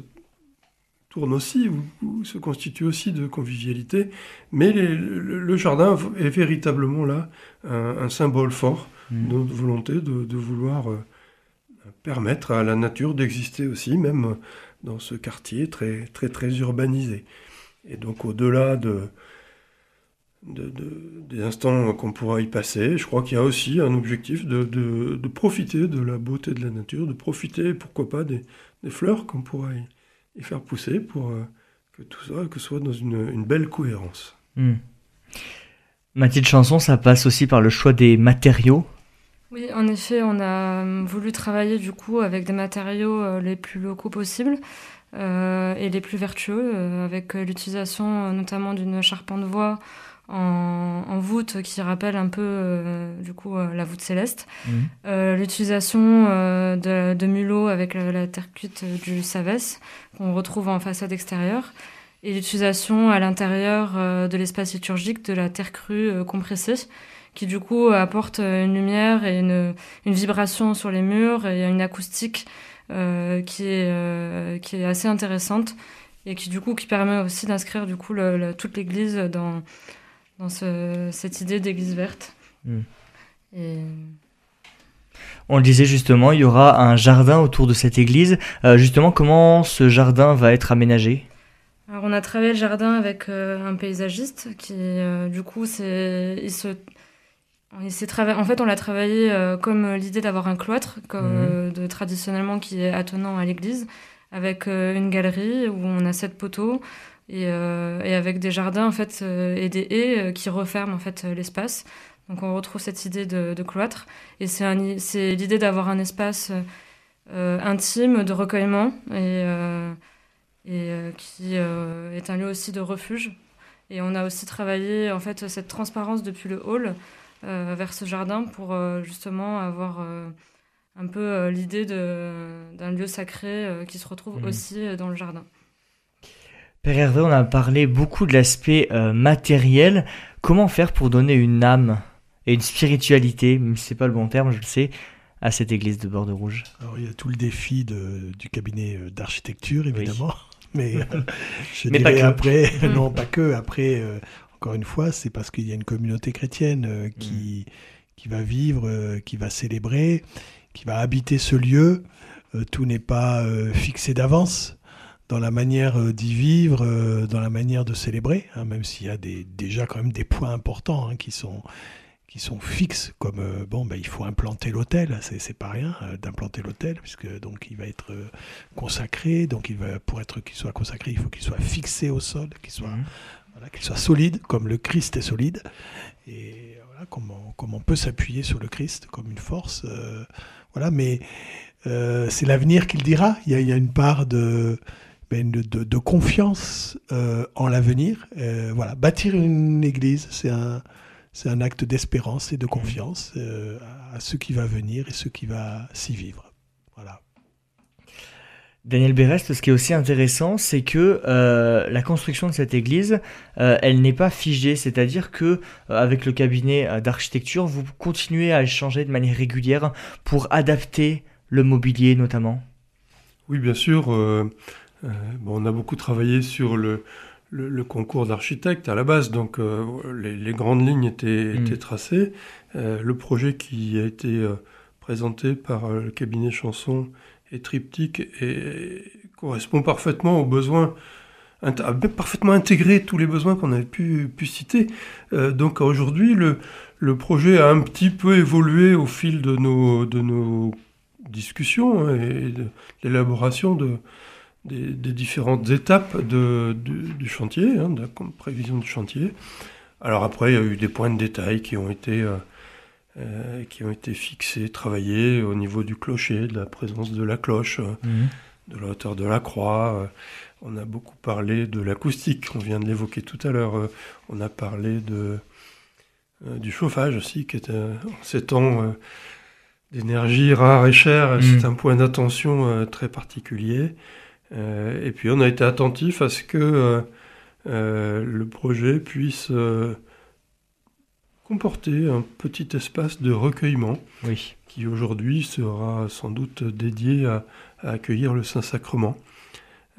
tourne aussi ou, se constitue aussi de convivialité, mais le, jardin est véritablement là un, symbole fort mmh. de notre volonté de, vouloir euh, permettre à la nature d'exister aussi, même dans ce quartier très très très urbanisé. Et donc au-delà de, des instants qu'on pourra y passer, je crois qu'il y a aussi un objectif de, profiter de la beauté de la nature, de profiter, pourquoi pas, des, des fleurs qu'on pourra y, et faire pousser pour euh, que tout ça que soit dans une, belle cohérence. Hmm. Mathilde Chanson, ça passe aussi par le choix des matériaux? Oui, en effet, on a euh, voulu travailler du coup avec des matériaux euh, les plus locaux possibles. et les plus vertueux, avec l'utilisation notamment d'une charpente voie en, voûte qui rappelle un peu euh, du coup euh, la voûte céleste. Mhm. Euh, l'utilisation de, de, mulot avec la, terre cuite du Savès qu'on retrouve en façade extérieure et l'utilisation à l'intérieur de l'espace liturgique de la terre crue compressée qui du coup apporte une lumière et une, une vibration sur les murs et une acoustique qui, est, qui est assez intéressante et qui du coup qui permet aussi d'inscrire du coup toute l'église dans dans cette idée d'église verte. Hmm. On le disait justement, il y aura un jardin autour de cette église. Euh, justement, comment ce jardin va être aménagé? Alors, on a travaillé le jardin avec euh, un paysagiste qui, euh, du coup, c'est, il se, il s'est En fait, on l'a travaillé comme l'idée d'avoir un cloître, comme, hmm. de, traditionnellement qui est attenant à l'église, avec une galerie où on a sept poteaux. Euh, et, avec des jardins en fait euh, et des haies euh, qui referment en fait l'espace. Donc on retrouve cette idée de, cloître et c'est l'idée d'avoir un espace intime de recueillement et, et qui est un lieu aussi de refuge. Et on a aussi travaillé en fait cette transparence depuis le hall vers ce jardin pour justement avoir un peu l'idée d'un lieu sacré qui se retrouve mmh. aussi dans le jardin. Père Hervé, on a parlé beaucoup de l'aspect euh, matériel. Comment faire pour donner une âme et une spiritualité, même si c'est pas le bon terme, je le sais, à cette église de Bordeaux-Rouge Alors il y a tout le défi de, du cabinet euh, d'architecture, évidemment. Mais euh, je dirais après, non pas que, après, encore une fois, c'est parce qu'il y a une communauté chrétienne qui, mm. qui va vivre, qui va célébrer, qui va habiter ce lieu. tout n'est pas fixé d'avance dans la manière euh, d'y vivre, euh, dans la manière de célébrer, hein, même s'il y a des, déjà quand même des points importants hein, qui, sont, qui sont fixes, comme euh, bon, ben, il faut implanter l'hôtel, c'est pas rien euh, d'implanter l'hôtel, puisque donc il va être euh, consacré, donc il va pour être qu'il soit consacré, il faut qu'il soit fixé au sol, qu'il soit Mhm. voilà, qu'il soit solide, comme le Christ est solide, et voilà comment comment on peut s'appuyer sur le Christ comme une force, voilà, mais c'est l'avenir qui le dira. Il y a, il y a une part de ben, de, de- de confiance euh, en l'avenir. Euh, voilà, bâtir une église, c'est un c'est un acte d'espérance et de confiance euh, à ce qui va venir et ce qui va s'y vivre. Voilà. Daniel Berest, ce qui est aussi intéressant, c'est que euh, la construction de cette église, euh, elle n'est pas figée, c'est-à-dire que euh, avec le cabinet euh, d'architecture, vous continuez à échanger de manière régulière pour adapter le mobilier notamment? Oui, bien sûr. Euh, bon, on a beaucoup travaillé sur le, le, le concours d'architectes à la base, donc euh, les, les grandes lignes étaient, Mm. tracées. Euh, le projet qui a été présenté par le cabinet Chanson et Triptyque et, correspond parfaitement aux besoins, a parfaitement intégré tous les besoins qu'on avait pu, pu citer. Euh, donc aujourd'hui, le, le projet a un petit peu évolué au fil de nos, de nos discussions et de l'élaboration de, des, des différentes étapes de, du, du chantier, hein, de la prévision du chantier. Alors après, il y a eu des points de détail qui ont été, euh, euh, qui ont été fixés, travaillés au niveau du clocher, de la présence de la cloche, euh, de la hauteur de la croix. On a beaucoup parlé de l'acoustique, on vient de l'évoquer tout à l'heure. On a parlé de, euh, du chauffage aussi, qui est euh, en ces temps euh, d'énergie rare et chère, Mm. c'est un point d'attention très particulier. Euh, et puis on a été attentif à ce que euh, euh, le projet puisse comporter un petit espace de recueillement Oui. qui aujourd'hui sera sans doute dédié à, à accueillir le Saint-Sacrement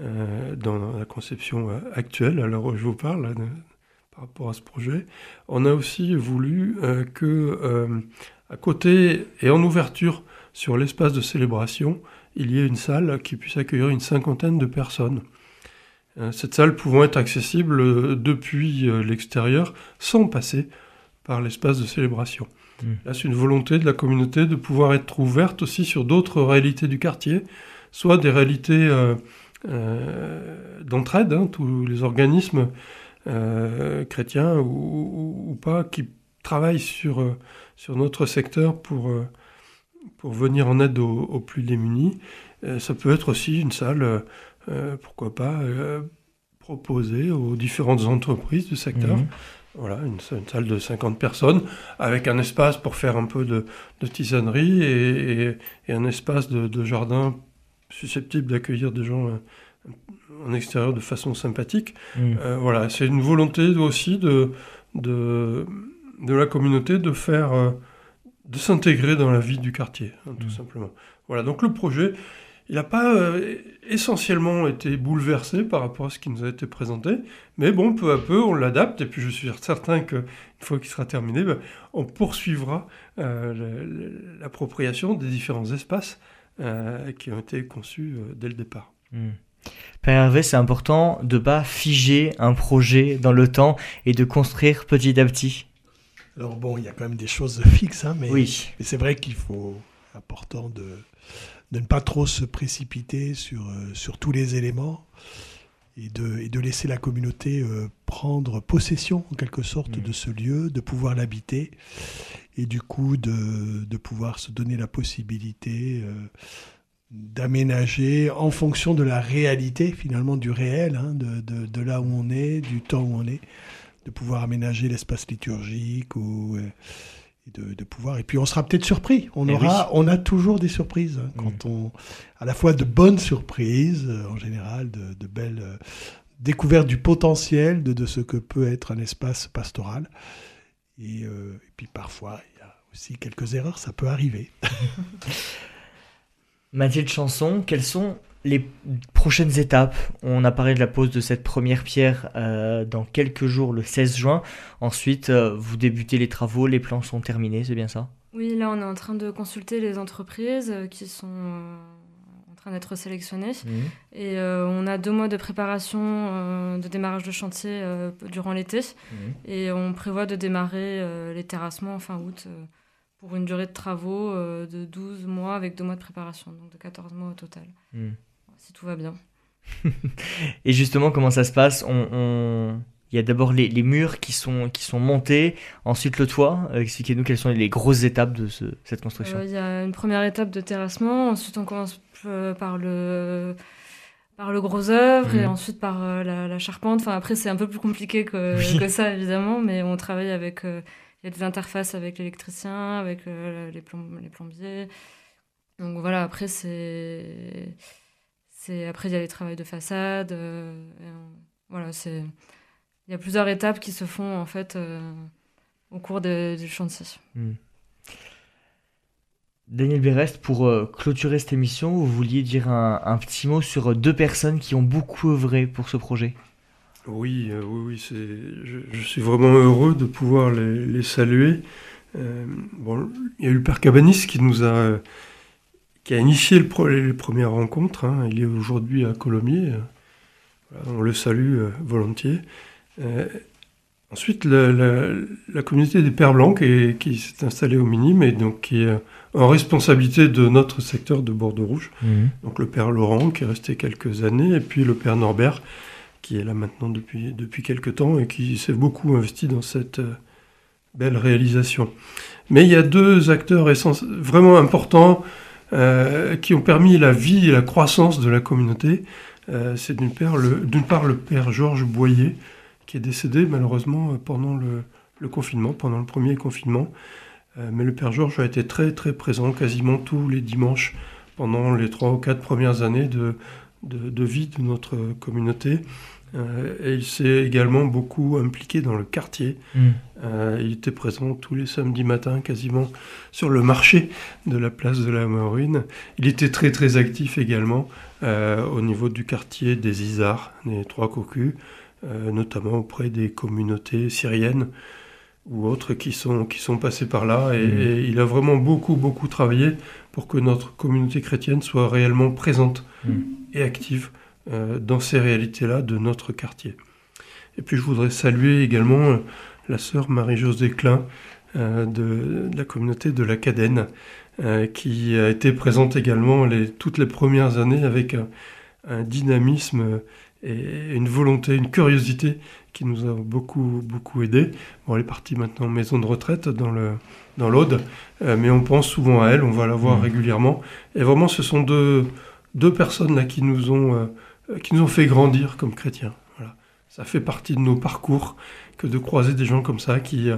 euh, dans la conception actuelle, à l'heure où je vous parle, de- par rapport à ce projet. On a aussi voulu euh, que, euh, à côté et en ouverture sur l'espace de célébration, il y ait une salle qui puisse accueillir une cinquantaine de personnes. Euh, cette salle pouvant être accessible euh, depuis euh, l'extérieur sans passer par l'espace de célébration. Mm. Là, c'est une volonté de la communauté de pouvoir être ouverte aussi sur d'autres réalités du quartier, soit des réalités euh, euh, d'entraide, hein, tous les organismes euh, chrétiens ou, ou- ou pas qui travaillent sur, sur notre secteur pour, pour venir en aide aux, aux plus démunis. Euh, ça peut être aussi une salle, euh, euh, pourquoi pas, proposée aux différentes entreprises du secteur. Mhm. Voilà, une, une salle de 50 personnes avec un espace pour faire un peu de, de tisanerie et, et- et un espace de, de jardin susceptible d'accueillir des gens en extérieur de façon sympathique. Mhm. Euh, voilà, c'est une volonté aussi de, de, de la communauté de faire, de s'intégrer dans la vie du quartier, hein, tout Mhm. simplement. Voilà, donc le projet, il n'a pas euh, essentiellement été bouleversé par rapport à ce qui nous a été présenté, mais bon, peu à peu, on l'adapte, et puis je suis certain qu'une fois qu'il sera terminé, ben, on poursuivra euh, l'appropriation des différents espaces euh, qui ont été conçus dès le départ. Hmm. Père Hervé, c'est important de pas figer un projet dans le temps et de construire petit à petit. Alors bon, il y a quand même des choses fixes, hein, mais, Oui. mais c'est vrai qu'il faut important de, de ne pas trop se précipiter sur, euh, sur tous les éléments et de, et de laisser la communauté euh, prendre possession en quelque sorte Mm. de ce lieu, de pouvoir l'habiter et du coup de, de pouvoir se donner la possibilité euh, d'aménager en fonction de la réalité finalement du réel, hein, de- de là où on est, du temps où on est, de pouvoir aménager l'espace liturgique ou, euh, et de, de pouvoir. Et puis on sera peut-être surpris. On Eh aura, on a toujours des surprises hein, quand on, à la fois de bonnes surprises euh, en général, de, de belles euh, découvertes du potentiel de, de ce que peut être un espace pastoral. Et, euh, et puis parfois il y a aussi quelques erreurs, ça peut arriver. Mathilde Chanson, quelles sont les prochaines étapes On a parlé de la pose de cette première pierre euh, dans quelques jours, le 16 juin. Ensuite, euh, vous débutez les travaux, les plans sont terminés, c'est bien ça? Oui, là, on est en train de consulter les entreprises euh, qui sont en train d'être sélectionnés. Mhm. Et euh, on a deux mois de préparation de démarrage de chantier durant l'été. Mhm. Et on prévoit de démarrer les terrassements en fin août pour une durée de travaux de 12 mois avec deux mois de préparation, donc de 14 mois au total, Mhm. Si tout va bien. Et justement, comment ça se passe? On, on- Il y a d'abord les, les murs qui sont, qui sont montés, ensuite le toit. Euh, Expliquez-nous quelles sont les grosses étapes de ce- cette construction. Euh, Il y a une première étape de terrassement, ensuite on commence euh, par le par le gros œuvre et Mhm. ensuite par euh, la, la charpente. Enfin après c'est un peu plus compliqué que, Oui. que ça évidemment, mais on travaille avec euh, il y a des interfaces avec l'électricien, avec euh, les plombiers. Donc voilà après c'est c'est après il y a les travaux de façade. euh, voilà c'est il y a plusieurs étapes qui se font en fait euh, au cours de- du chantier. Hmm. Daniel Berest, pour euh, clôturer cette émission, vous vouliez dire un, un petit mot sur euh, deux personnes qui ont beaucoup œuvré pour ce projet? Oui, euh, oui, oui, je, je suis vraiment heureux de pouvoir les, les saluer. Euh, bon, il y a eu le père Cabanis qui nous a, euh, qui a initié le pro- les premières rencontres. hein. Il est aujourd'hui à Colomiers. euh, voilà, on le salue euh, volontiers. Euh, ensuite, la, la- la communauté des Pères Blancs qui, qui s'est installée au Minime et donc qui est en responsabilité de notre secteur de Bordeaux-Rouge. Donc le père Laurent qui est resté quelques années et puis le père Norbert qui est là maintenant depuis, depuis quelques temps et qui s'est beaucoup investi dans cette euh, belle réalisation. Mais il y a deux acteurs vraiment importants euh, qui ont permis la vie et la croissance de la communauté. Euh, C'est d'une part, le- père Georges Boyer qui est décédé malheureusement pendant le, confinement, pendant le premier confinement. Euh, mais le père Georges a été très très présent quasiment tous les dimanches pendant les trois ou quatre premières années de vie de notre communauté. Euh, et il s'est également beaucoup impliqué dans le quartier. Hmm. Euh, il était présent tous les samedis matins quasiment sur le marché de la place de la Maurine. Il était très très actif également euh, au niveau du quartier des Isards, des Trois Cocus, notamment auprès des communautés syriennes ou autres qui sont, qui sont passés par là. Et, Mhm. et il a vraiment beaucoup beaucoup travaillé pour que notre communauté chrétienne soit réellement présente Mhm. et active dans ces réalités-là de notre quartier. Et puis je voudrais saluer également euh, la sœur Marie-Josée Klein euh, de, de la communauté de la Cadenne, euh, qui a été présente également les, toutes les premières années avec un, un dynamisme et une volonté, une curiosité qui nous a beaucoup, beaucoup aidé. Bon, elle est partie maintenant en maison de retraite dans le dans l'Aude, euh, mais on pense souvent à elle, on va la voir Mhm. régulièrement. Et vraiment, ce sont deux, deux personnes là qui nous ont, euh, qui nous ont fait grandir comme chrétiens. Voilà. Ça fait partie de nos parcours que de croiser des gens comme ça qui, euh,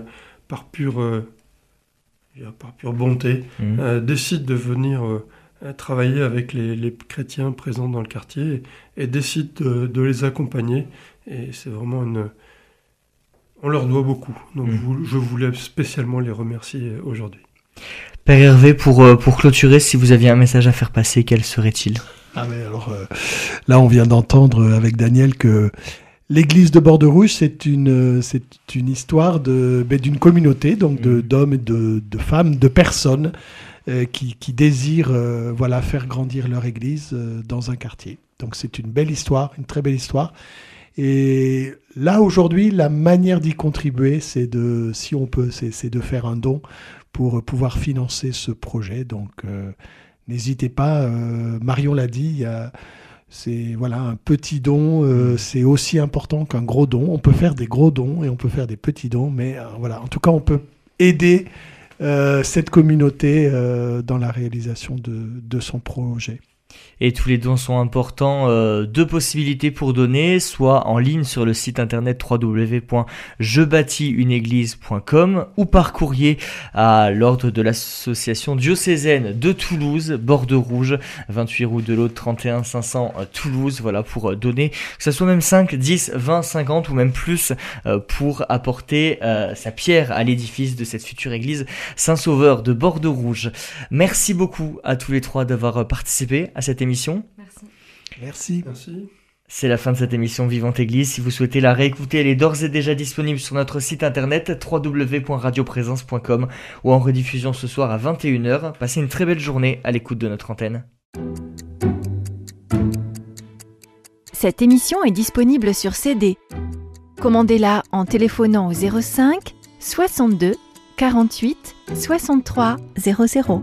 par pure, euh, par pure bonté, euh, décident de venir euh, euh, travailler avec les, les chrétiens présents dans le quartier et, et décident de, de les accompagner. Et c'est vraiment une... On leur doit beaucoup. Donc Mm. vous- je voulais spécialement les remercier euh, aujourd'hui. Père Hervé, pour, euh, pour clôturer, si vous aviez un message à faire passer, quel serait-il? Ah mais alors euh, là on vient d'entendre avec Daniel que l'église de Bordeaux-Rouge c'est une euh, c'est une histoire de ben, d'une communauté donc de Mhm. d'hommes et de, de femmes de personnes euh, qui, qui désirent euh, voilà faire grandir leur église dans un quartier. Donc c'est une belle histoire, une très belle histoire. Et là aujourd'hui la manière d'y contribuer c'est de si on peut c'est c'est de faire un don pour pouvoir financer ce projet. Donc N'hésitez pas, euh, Marion l'a dit, c'est voilà un petit don, euh, c'est aussi important qu'un gros don. On peut faire des gros dons et on peut faire des petits dons, mais euh, voilà, en tout cas, on peut aider cette communauté dans la réalisation de, de son projet. Et tous les dons sont importants. Euh, deux possibilités pour donner, soit en ligne sur le site internet www.jebâtisunéglise.com ou par courrier à l'ordre de l'association diocésaine de Toulouse, Bordeaux Rouge, 28 rue de l'Aude 31 500 euh, Toulouse, voilà pour euh, donner, que ce soit même 5, 10, 20, 50 ou même plus euh, pour apporter euh, sa pierre à l'édifice de cette future église Saint-Sauveur de Bordeaux Rouge. Merci beaucoup à tous les trois d'avoir euh, participé à cette émission. Merci. Merci. Merci. C'est la fin de cette émission Vivante Église. Si vous souhaitez la réécouter, elle est d'ores et déjà disponible sur notre site internet www.radioprésence.com ou en rediffusion ce soir à 21h. Passez une très belle journée à l'écoute de notre antenne. Cette émission est disponible sur CD. Commandez-la en téléphonant au 05 62 48 63 00